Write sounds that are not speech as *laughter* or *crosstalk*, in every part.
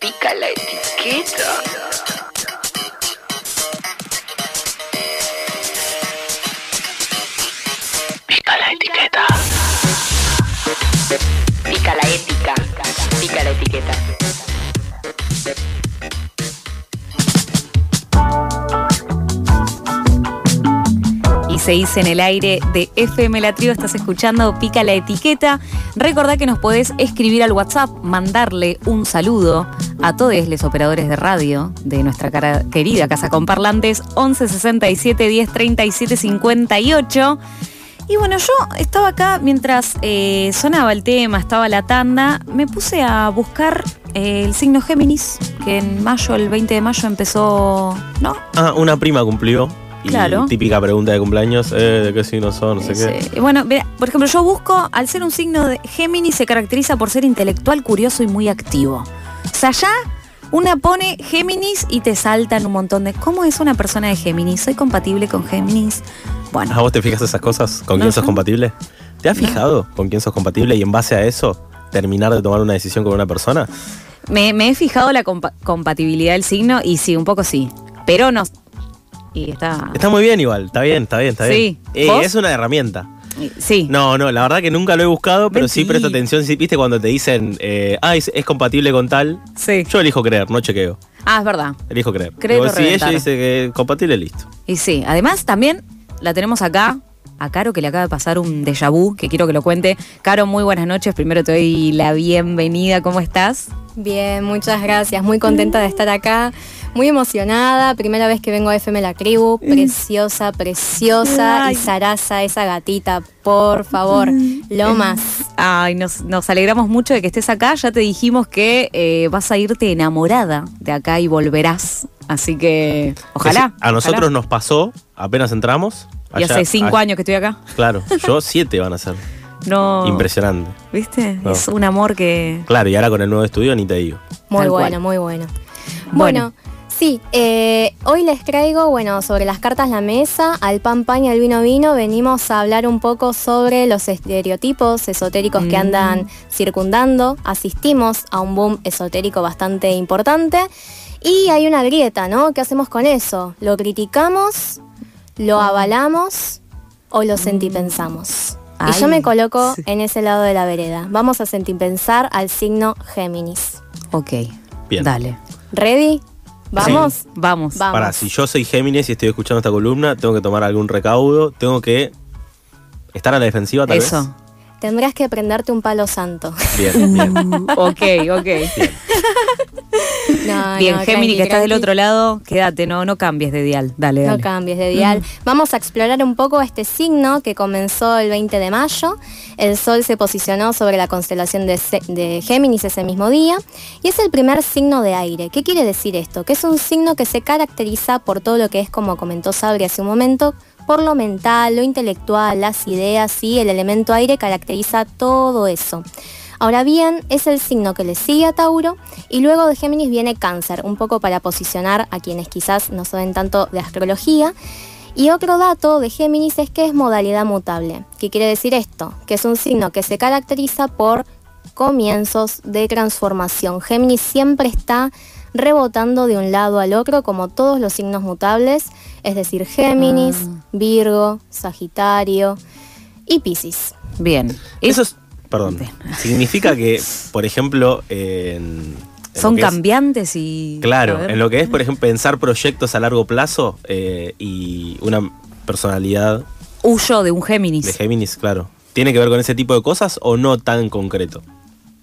Pica la etiqueta. Pica la etiqueta. Pica la ética. Pica la etiqueta. Y se dice en el aire de FM La. Estás escuchando Pica la Etiqueta. Recordá que nos podés escribir al WhatsApp, mandarle un saludo a todos los operadores de radio de nuestra querida Casa con Parlantes 11 67 10 37 58. Y bueno, yo estaba acá mientras eh, sonaba el tema, estaba la tanda, me puse a buscar eh, el signo Géminis, que en mayo, el 20 de mayo empezó, ¿no? Ah, una prima cumplió. Y Claro. típica pregunta de cumpleaños, eh, ¿de qué signo son? No sé qué. Bueno, mira, por ejemplo, yo busco, al ser un signo de Géminis, se caracteriza por ser intelectual, curioso y muy activo. O sea, ya una pone Géminis y te saltan un montón de. ¿Cómo es una persona de Géminis? ¿Soy compatible con Géminis? Bueno, ¿A vos te fijas esas cosas? ¿Con No, quién sos compatible? ¿Te has fijado con quién sos compatible y en base a eso terminar de tomar una decisión con una persona? me, me he fijado la compa- compatibilidad del signo y sí, un poco sí. Pero no. Y está. Está muy bien igual, está bien, está bien, está Sí. bien. Eh, ¿Vos? es una herramienta. Sí. No, no, la verdad que nunca lo he buscado, pero sí presto atención. Si viste cuando te dicen, eh, ah, es, es compatible con tal, Sí. yo elijo creer, no chequeo. Ah, es verdad. Elijo creer. Creer Digo, o si ella dice que es compatible, listo. Y sí, además también la tenemos acá, a Caro, que le acaba de pasar un déjà vu, que quiero que lo cuente. Caro, muy buenas noches. Primero te doy la bienvenida. ¿Cómo estás? Bien, muchas gracias. Muy contenta de estar acá. Muy emocionada. Primera vez que vengo a FM La Tribu. Preciosa, preciosa. Ay. Y Sarasa, esa gatita, por favor. Lo más. Ay, nos, nos alegramos mucho de que estés acá. Ya te dijimos que eh, vas a irte enamorada de acá y volverás. Así que, ojalá. A nosotros ojalá. nos pasó, apenas entramos. Y allá- hace cinco allá- años que estoy acá. Claro, yo siete van a ser. No. Impresionante. ¿Viste? No. Es un amor que. Claro, y ahora con el nuevo estudio ni te digo. Muy Tal bueno, cual. muy bueno. Bueno. Bueno, sí, eh, hoy les traigo, bueno, sobre las cartas la mesa, al pan pan y al vino vino, venimos a hablar un poco sobre los estereotipos esotéricos que Mm. andan circundando. Asistimos a un boom esotérico bastante importante y hay una grieta, ¿no? ¿Qué hacemos con eso? ¿Lo criticamos? ¿Lo avalamos? ¿O lo sentipensamos? Y yo me coloco sí. en ese lado de la vereda. Vamos a sentipensar al signo Géminis. Ok. Bien. Dale. ¿Ready? ¿Vamos? Vamos. Vamos. Para, si yo soy Géminis y estoy escuchando esta columna, tengo que tomar algún recaudo, tengo que estar a la defensiva tal Eso. Tendrás que prenderte un palo santo. vez. Bien, bien. *laughs* ok, ok. *laughs* No, Bien, no, Géminis, tranqui, que estás del otro lado, quédate, no, no cambies de dial. Dale, No cambies de dial. *laughs* Vamos a explorar un poco este signo que comenzó el 20 de mayo. El Sol se posicionó sobre la constelación de, de Géminis ese mismo día y es el primer signo de aire. ¿Qué quiere decir esto? Que es un signo que se caracteriza por todo lo que es, como comentó Sabri hace un momento, por lo mental, lo intelectual, las ideas y el elemento aire caracteriza todo eso. Ahora bien, es el signo que le sigue a Tauro y luego de Géminis viene Cáncer, un poco para posicionar a quienes quizás no saben tanto de astrología. Y otro dato de Géminis es que es modalidad mutable. ¿Qué quiere decir esto? Que es un signo que se caracteriza por comienzos de transformación. Géminis siempre está rebotando de un lado al otro como todos los signos mutables, es decir, Géminis, Virgo, Sagitario y Piscis. Bien. Eso perdón, *laughs* significa que, por ejemplo, en... en Son es- cambiantes y. Claro, en lo que es, por ejemplo, pensar proyectos a largo plazo eh, y una personalidad Huyo de un Géminis. de Géminis, claro. ¿Tiene que ver con ese tipo de cosas o no tan concreto?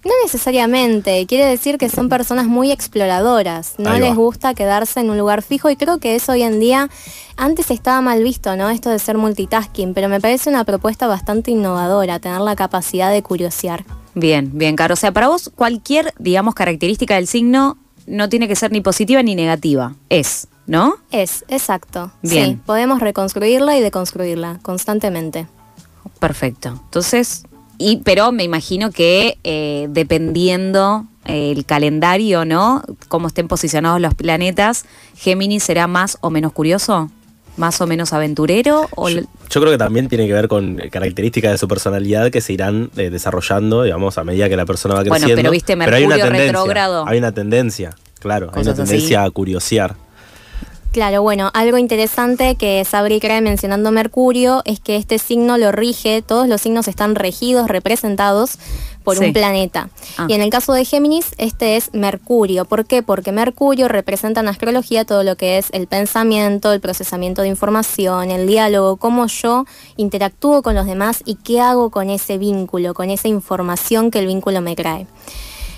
No necesariamente, quiere decir que son personas muy exploradoras, no les gusta quedarse en un lugar fijo y creo que eso hoy en día, antes estaba mal visto, ¿no? Esto de ser multitasking, pero me parece una propuesta bastante innovadora, tener la capacidad de curiosear. Bien, bien, Caro. O sea, para vos, cualquier, digamos, característica del signo no tiene que ser ni positiva ni negativa. Es, ¿no? Es, exacto. Bien. Sí, podemos reconstruirla y deconstruirla constantemente. Perfecto. Entonces, y, pero me imagino que eh, dependiendo eh, el calendario, ¿no? Cómo estén posicionados los planetas, Géminis será más o menos curioso. más o menos aventurero o Yo, creo que también tiene que ver con características de su personalidad que se irán eh, desarrollando, digamos, a medida que la persona va Bueno, creciendo. pero viste, hay una Mercurio tendencia, retrógrado. Hay una tendencia, claro, hay una así. tendencia a curiosear. Claro, bueno, algo interesante que Sabri cree mencionando Mercurio es que este signo lo rige, todos los signos están regidos, representados por Sí. un planeta. Ah. Y en el caso de Géminis, este es Mercurio. ¿Por qué? Porque Mercurio representa en astrología todo lo que es el pensamiento, el procesamiento de información, el diálogo, cómo yo interactúo con los demás y qué hago con ese vínculo, con esa información que el vínculo me trae.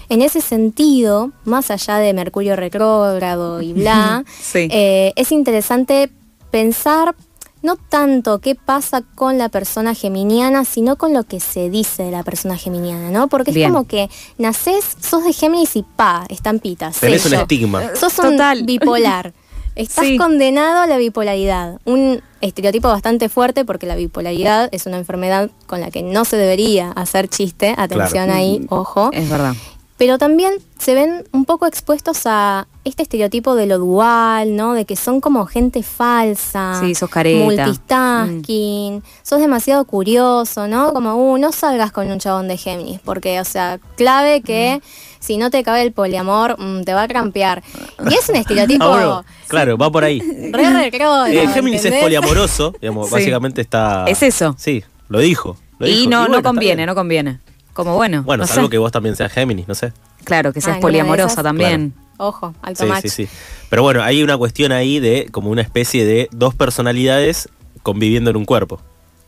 En ese sentido, más allá de Mercurio retrógrado y bla, *laughs* Sí. eh, es interesante pensar no tanto qué pasa con la persona geminiana, sino con lo que se dice de la persona geminiana, ¿no? Porque Bien. es como que nacés, sos de Géminis y pa, estampitas. Tenés un estigma. Sos un Total. bipolar. *laughs* Estás Sí. condenado a la bipolaridad. Un estereotipo bastante fuerte porque la bipolaridad es una enfermedad con la que no se debería hacer chiste. Atención Claro. ahí, ojo. es verdad. Pero también se ven un poco expuestos a este estereotipo de lo dual, ¿no? De que son como gente falsa. Sí, sos careta. Multitasking. Sos demasiado curioso, ¿no? Como, uh, no salgas con un chabón de Géminis. Porque, o sea, clave que si no te cabe el poliamor, mm, te va a crampear. Y es un *laughs* estereotipo. Ah, bueno, claro, va por ahí. Re retrógrado, Eh, Géminis es poliamoroso, digamos, Sí. básicamente está... Es eso. Sí, lo dijo. lo Y dijo. no, bueno, no conviene, no conviene. Como bueno, Bueno, no salvo sé. que vos también seas Géminis, no sé. Claro, que Ah, seas poliamorosa también. Ojo, alto Sí, match. sí, sí. Pero bueno, hay una cuestión ahí de como una especie de dos personalidades conviviendo en un cuerpo.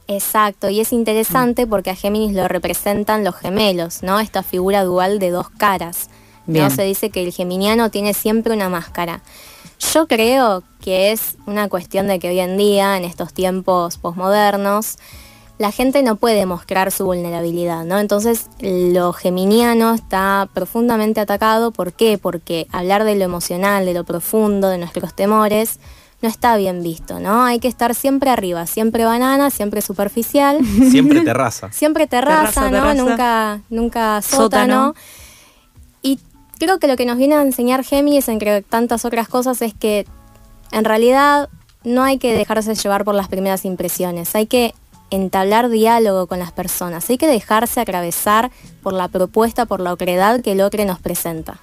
Exacto, y es interesante porque a Géminis lo representan los gemelos, ¿no? Esta figura dual de dos caras. Bien. ¿no? Se dice que el geminiano tiene siempre una máscara. Yo creo que es una cuestión de que hoy en día, en estos tiempos posmodernos, la gente no puede mostrar su vulnerabilidad, ¿no? Entonces, lo geminiano está profundamente atacado. ¿Por qué? Porque hablar de lo emocional, de lo profundo, de nuestros temores, no está bien visto, ¿no? Hay que estar siempre arriba, siempre banana, siempre superficial. *laughs* Siempre terraza. Siempre terraza, Terraza, ¿no? terraza. Nunca, nunca Sótano. sótano. Y creo que lo que nos viene a enseñar Géminis, entre tantas otras cosas, es que en realidad no hay que dejarse llevar por las primeras impresiones. Hay que entablar diálogo con las personas. Hay que dejarse atravesar por la propuesta, por la ocredad que el otro nos presenta.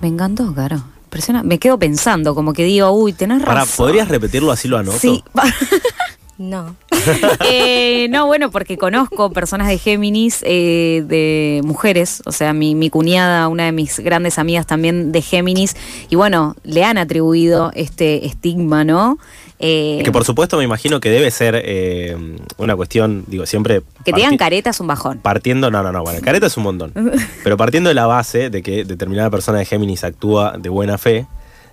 Me encantó, Caro. Impresiona. Me quedo pensando, como que digo, uy, tenés Para, razón. ¿podrías repetirlo así lo anoto? Sí. *laughs* No. *laughs* Eh, no, bueno, porque conozco personas de Géminis, eh, de mujeres, o sea, mi, mi cuñada, una de mis grandes amigas también de Géminis, y bueno, le han atribuido este estigma, ¿no? Eh, Que por supuesto me imagino que debe ser eh, una cuestión, digo, siempre... que te digan parti- careta es un bajón. Partiendo, no, no, no, bueno, careta es un montón. *laughs* Pero partiendo de la base de que determinada persona de Géminis actúa de buena fe,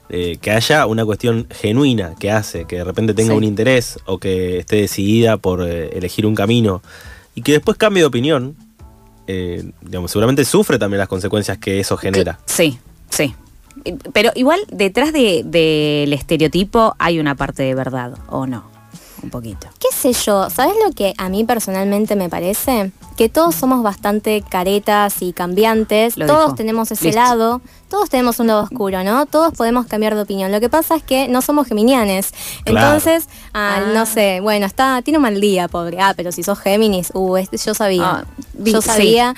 eh, que haya una cuestión genuina que hace, que de repente tenga Sí. un interés o que esté decidida por eh, elegir un camino y que después cambie de opinión, digamos, seguramente sufre también las consecuencias que eso genera. Sí, sí. Eh, Pero igual detrás de- del estereotipo hay una parte de verdad, ¿o no? Un poquito. ¿Qué sé yo? ¿Sabes lo que a mí personalmente me parece? Que todos somos bastante caretas y cambiantes. Lo todos dijo. tenemos ese Listo. lado. Todos tenemos un lado oscuro, ¿no? Todos podemos cambiar de opinión. Lo que pasa es que no somos geminianes. Claro. Entonces, ah, Ah. no sé, bueno, está, tiene un mal día, pobre. Ah, pero si sos Géminis, uh, este, yo sabía. Ah, yo sí. sabía,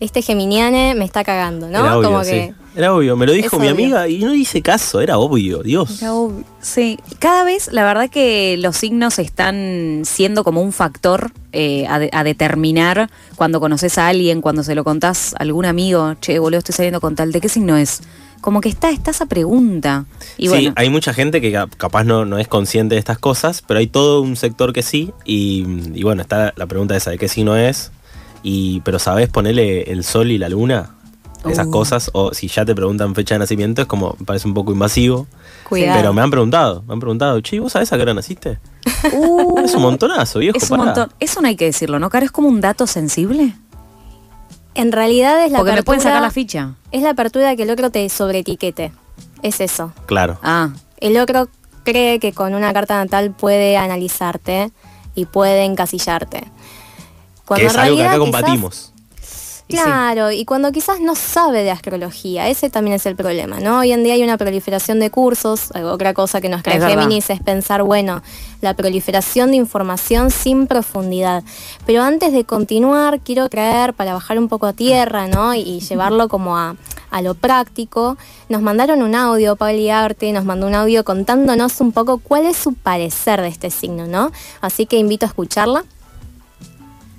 este geminiane me está cagando, ¿no? Como sí. Era obvio, me lo dijo Es mi obvio. amiga y no hice caso, era obvio, Dios. Sí, cada vez la verdad que los signos están siendo como un factor eh, a, de- a determinar cuando conoces a alguien, cuando se lo contás a algún amigo, che, boludo, estoy saliendo con tal, ¿de qué signo es? Como que está, está esa pregunta. Y sí, bueno, hay mucha gente que cap- capaz no, no es consciente de estas cosas, pero hay todo un sector que sí. Y, y bueno, está la pregunta esa de qué signo es. Y, pero sabes ponerle el sol y la luna, esas Uh. cosas. O si ya te preguntan fecha de nacimiento, es como, parece un poco invasivo. Cuidado. Pero me han preguntado, me han preguntado, che, ¿vos sabés a qué hora naciste? *laughs* uh, Es un montonazo, viejo. es un pará". montón. Eso no hay que decirlo, ¿no, Caro? Es como un dato sensible. En realidad es la Porque me pueden sacar apertura- la ficha. Es la apertura que el otro te sobreetiquete. Es eso. Claro. Ah, El otro cree que con una carta natal puede analizarte y puede encasillarte. que es en algo que acá quizás- combatimos. Y sí. Claro, y cuando quizás no sabe de astrología, ese también es el problema, ¿no? Hoy en día hay una proliferación de cursos, otra cosa que nos trae Es verdad. Géminis es pensar, bueno, la proliferación de información sin profundidad. Pero antes de continuar, quiero traer, para bajar un poco a tierra, ¿no? Y, y llevarlo como a, a lo práctico, nos mandaron un audio, Pabli Arte nos mandó un audio contándonos un poco cuál es su parecer de este signo, ¿no? Así que invito a escucharla.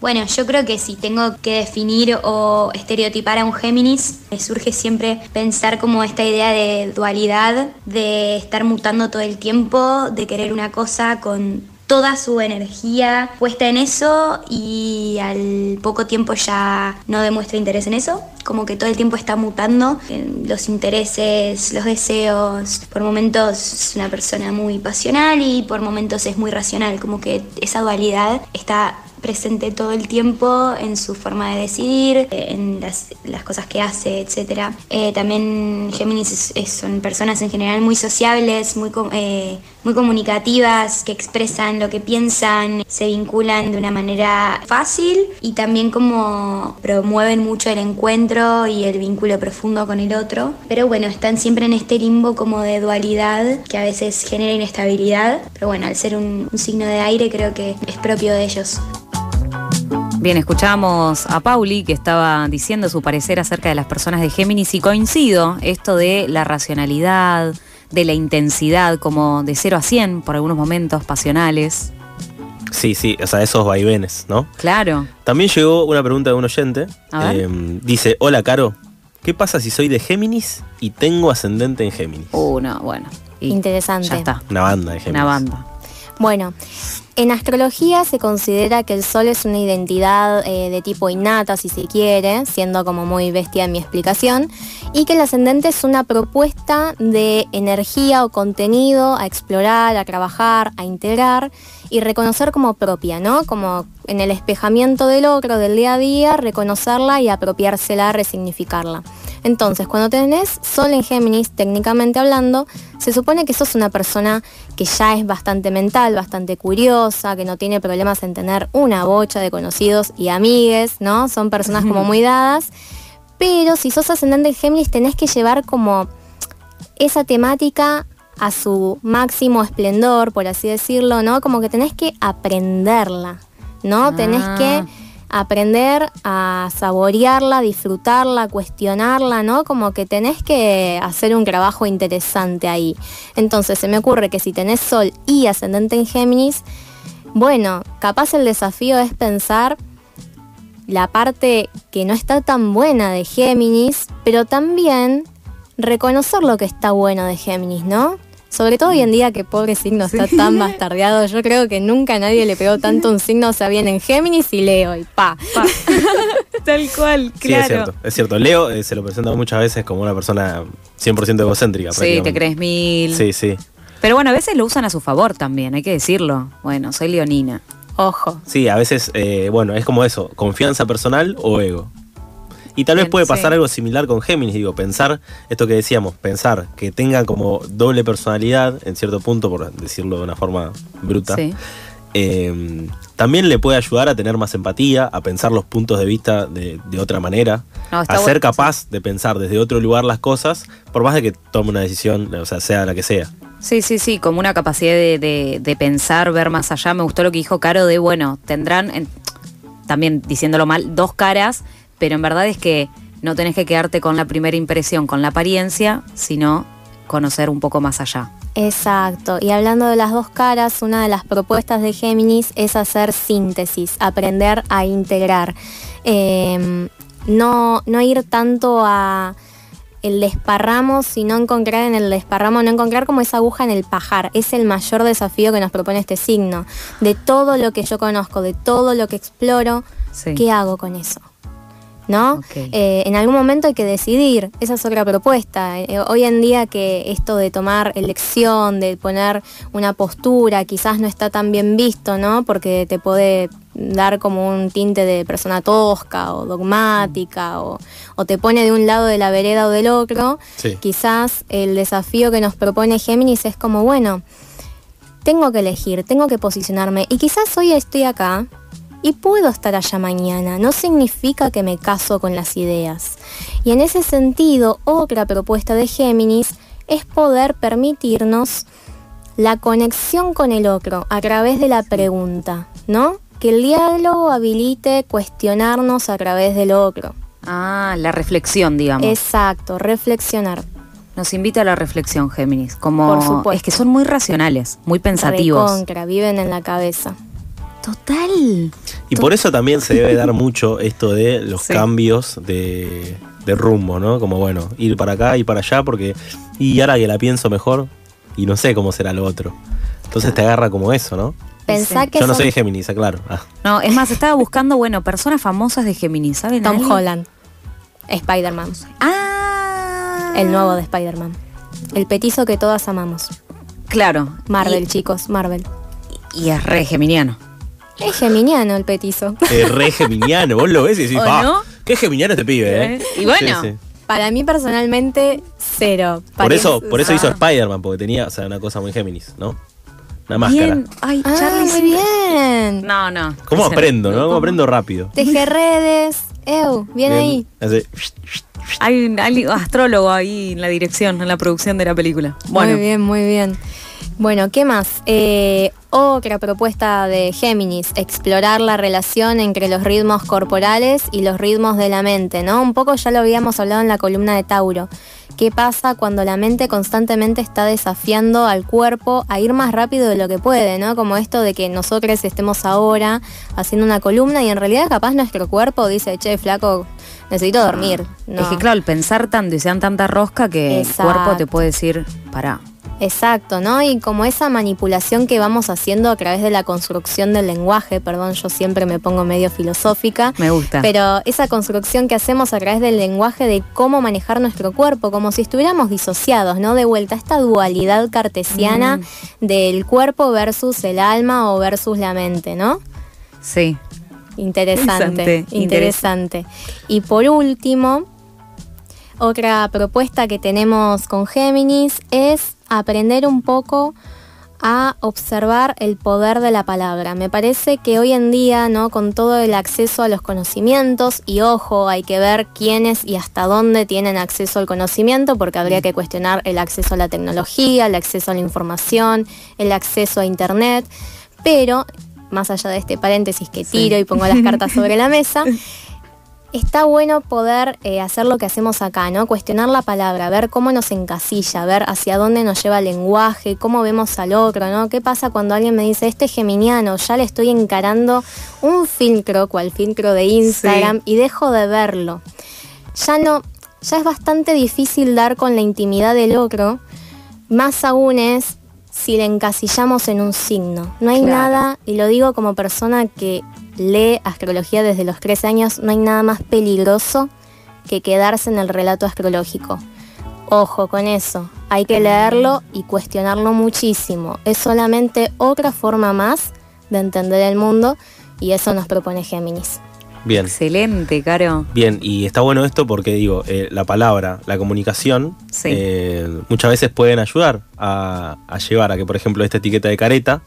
Bueno, yo creo que si tengo que definir o estereotipar a un Géminis, me surge siempre pensar como esta idea de dualidad, de estar mutando todo el tiempo, de querer una cosa con toda su energía puesta en eso y al poco tiempo ya no demuestra interés en eso, como que todo el tiempo está mutando los intereses, los deseos, por momentos es una persona muy pasional y por momentos es muy racional, como que esa dualidad está presente todo el tiempo en su forma de decidir, eh, en las, las cosas que hace, etc. también Géminis es- es- son personas en general muy sociables, muy, eh, muy comunicativas, que expresan lo que piensan, se vinculan de una manera fácil y también como promueven mucho el encuentro y el vínculo profundo con el otro. Pero bueno, están siempre en este limbo como de dualidad que a veces genera inestabilidad. Pero bueno, al ser un- un signo de aire creo que es propio de ellos. Bien, escuchamos a Pauli que estaba diciendo su parecer acerca de las personas de Géminis y coincido esto de la racionalidad, de la intensidad, como de 0 a 100 por algunos momentos pasionales. Sí, sí, o sea, esos vaivenes, ¿no? Claro. También llegó una pregunta de un oyente. A ver. Eh, dice, hola Caro, ¿qué pasa si soy de Géminis y tengo ascendente en Géminis? Uh, no, bueno. Y Interesante. Ya está. Una banda de Géminis. Una banda. Bueno, en astrología se considera que el sol es una identidad eh, de tipo innata, si se quiere, siendo como muy bestia en mi explicación, y que el ascendente es una propuesta de energía o contenido a explorar, a trabajar, a integrar y reconocer como propia, ¿no? Como en el espejamiento del otro, del día a día, reconocerla y apropiársela, resignificarla. Entonces, cuando tenés Sol en Géminis, técnicamente hablando, se supone que sos una persona que ya es bastante mental, bastante curiosa, que no tiene problemas en tener una bocha de conocidos y amigues, ¿no? Son personas como *laughs* muy dadas. Pero si sos ascendente en Géminis, tenés que llevar como esa temática a su máximo esplendor, por así decirlo, ¿no? Como que tenés que aprenderla, ¿no? Tenés Ah. que aprender a saborearla, disfrutarla, cuestionarla, ¿no? Como que tenés que hacer un trabajo interesante ahí. Entonces se me ocurre que si tenés Sol y ascendente en Géminis, bueno, capaz el desafío es pensar la parte que no está tan buena de Géminis, pero también reconocer lo que está bueno de Géminis, ¿no? Sobre todo hoy en día que pobre signo está tan *laughs* bastardeado, yo creo que nunca nadie le pegó tanto un signo, o sea, bien en Géminis y Leo y pa. *laughs* Tal cual, Sí, es cierto, es cierto. Leo eh, se lo presenta muchas veces como una persona 100% egocéntrica. Sí, te crees mil. Sí, sí. Pero bueno, a veces lo usan a su favor también, hay que decirlo. Bueno, soy leonina. Ojo. Sí, a veces, eh, bueno, es como eso, confianza personal o ego. Y tal vez Bien, puede pasar sí. algo similar con Géminis, digo, pensar, esto que decíamos, pensar que tenga como doble personalidad, en cierto punto, por decirlo de una forma bruta, Sí. eh, también le puede ayudar a tener más empatía, a pensar los puntos de vista de, de otra manera, No, a ser capaz de pensar desde otro lugar las cosas, por más de que tome una decisión, o sea, sea la que sea. Sí, sí, sí, como una capacidad de, de- de pensar, ver más allá. Me gustó lo que dijo Caro de, bueno, tendrán, en- también diciéndolo mal, dos caras, pero en verdad es que no tenés que quedarte con la primera impresión, con la apariencia, sino conocer un poco más allá. Exacto. Y hablando de las dos caras, una de las propuestas de Géminis es hacer síntesis, aprender a integrar. Eh, no, no ir tanto a el desparramo, sino encontrar en el desparramo, no encontrar como esa aguja en el pajar. Es el mayor desafío que nos propone este signo. De todo lo que yo conozco, de todo lo que exploro, Sí. ¿qué hago con eso? ¿No? Eh, en algún momento hay que decidir, esa es otra propuesta. Eh, hoy en día que esto de tomar elección, de poner una postura, quizás no está tan bien visto, ¿no? Porque te puede dar como un tinte de persona tosca o dogmática o, o te pone de un lado de la vereda o del otro. Sí. Quizás el desafío que nos propone Géminis es como, bueno, tengo que elegir, tengo que posicionarme y quizás hoy estoy acá y puedo estar allá mañana. No significa que me caso con las ideas. Y en ese sentido, otra propuesta de Géminis es poder permitirnos la conexión con el otro a través de la pregunta, ¿no? Que el diálogo habilite cuestionarnos a través del otro. Ah, la reflexión, digamos. Exacto, reflexionar. Nos invita a la reflexión, Géminis. Como Por supuesto. es que son muy racionales, muy pensativos. Recontra, viven en la cabeza. Total. Y por eso también se debe dar mucho esto de los Sí. cambios de, de rumbo, ¿no? Como bueno, ir para acá y para allá, porque. Y ahora que la pienso mejor, y no sé cómo será lo otro. Entonces te agarra como eso, ¿no? Pensá Sí. que Yo no son soy Géminis, claro. Ah, No, es más, estaba buscando, bueno, personas famosas de Géminis, ¿saben? Tom alguien? Holland, Spider-Man, Ah. el nuevo de Spider-Man. El petizo que todas amamos. Claro. Marvel, Y, chicos, Marvel. y es re geminiano. Es geminiano el petizo. *laughs* es re geminiano, vos lo ves y decís, ¿O ah, no? qué geminiano este pibe, ¿eh? Y bueno. Sí, sí. Para mí personalmente, cero. Por eso, por eso Ah. hizo Spider-Man, porque tenía, o sea, una cosa muy Géminis, ¿no? Una máscara. Bien. Ay, Ah, Charlie. muy bien. No, no. ¿Cómo aprendo, no? ¿Cómo ¿Cómo? aprendo rápido? Teje redes. Eu, bien, ahí. Así. Hay un hay un astrólogo ahí en la dirección, en la producción de la película. Bueno, Muy bien, muy bien. Bueno, ¿qué más? Eh, otra propuesta de Géminis, explorar la relación entre los ritmos corporales y los ritmos de la mente, ¿no? Un poco ya lo habíamos hablado en la columna de Tauro. ¿Qué pasa cuando la mente constantemente está desafiando al cuerpo a ir más rápido de lo que puede, ¿no? Como esto de que nosotros estemos ahora haciendo una columna y en realidad capaz nuestro cuerpo dice, che, flaco, necesito dormir. No. es que claro, el pensar tanto y sean tanta rosca que Exacto. el cuerpo te puede decir, pará. Exacto, ¿no? Y como esa manipulación que vamos haciendo a través de la construcción del lenguaje, perdón, yo siempre me pongo medio filosófica, Me gusta. pero esa construcción que hacemos a través del lenguaje de cómo manejar nuestro cuerpo, como si estuviéramos disociados, ¿no? De vuelta, esta dualidad cartesiana Mm. del cuerpo versus el alma o versus la mente, ¿no? Sí. Interesante, Interesante, interesante. Y por último, otra propuesta que tenemos con Géminis es aprender un poco a observar el poder de la palabra. Me parece que hoy en día, ¿no? Con todo el acceso a los conocimientos, y ojo, hay que ver quiénes y hasta dónde tienen acceso al conocimiento, porque habría que cuestionar el acceso a la tecnología, el acceso a la información, el acceso a internet. Pero, más allá de este paréntesis que tiro y pongo las cartas sobre la mesa, *laughs* está bueno poder eh, hacer lo que hacemos acá, ¿no? Cuestionar la palabra, ver cómo nos encasilla, ver hacia dónde nos lleva el lenguaje, cómo vemos al otro, ¿no? ¿Qué pasa cuando alguien me dice, este es geminiano, ya le estoy encarando un filtro, cual filtro de Instagram, y dejo de verlo? Ya no, ya es bastante difícil dar con la intimidad del otro, más aún es si le encasillamos en un signo. No hay Claro. nada, y lo digo como persona que lee astrología desde los 13 años, no hay nada más peligroso que quedarse en el relato astrológico. Ojo con eso, hay que leerlo y cuestionarlo muchísimo. Es solamente otra forma más de entender el mundo y eso nos propone Géminis. Bien. Excelente, Caro. Bien, y está bueno esto porque digo, eh, la palabra, la comunicación, Sí. eh, muchas veces pueden ayudar a, a llevar a que, por ejemplo, esta etiqueta de careta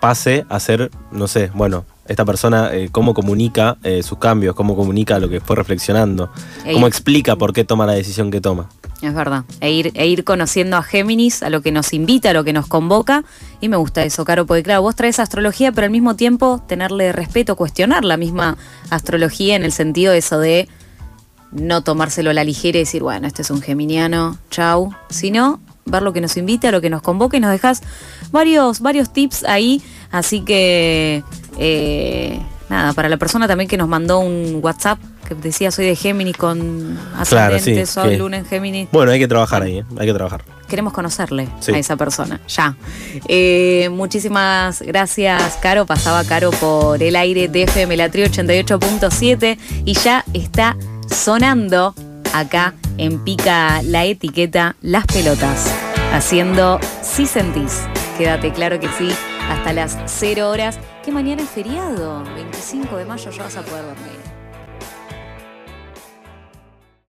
pase a ser, no sé, bueno, esta persona eh, cómo comunica eh, sus cambios, cómo comunica lo que fue reflexionando, Ey. cómo explica por qué toma la decisión que toma. Es verdad. E ir, e ir conociendo a Géminis, a lo que nos invita, a lo que nos convoca. Y me gusta eso, Caro, porque claro, vos traes astrología, pero al mismo tiempo tenerle respeto, cuestionar la misma astrología en el sentido de eso de no tomárselo a la ligera y decir, bueno, este es un geminiano, chau. Sino ver lo que nos invita, lo que nos convoca y nos dejas varios, varios tips ahí. Así que, eh, nada, para la persona también que nos mandó un WhatsApp que decía soy de Géminis con Claro, ascendente, sí, sol, que- luna en Géminis. Bueno, hay que trabajar ahí, ¿eh? hay que trabajar. Queremos conocerle Sí. a esa persona, ya. Eh, muchísimas gracias, Caro. Pasaba Caro por el aire de FM La Trio 88.7 y ya está sonando acá en Pica la etiqueta Las Pelotas, haciendo Si Sentís. Quédate claro que sí, hasta las 0 horas, que mañana es feriado, 25 de mayo ya vas a poder dormir.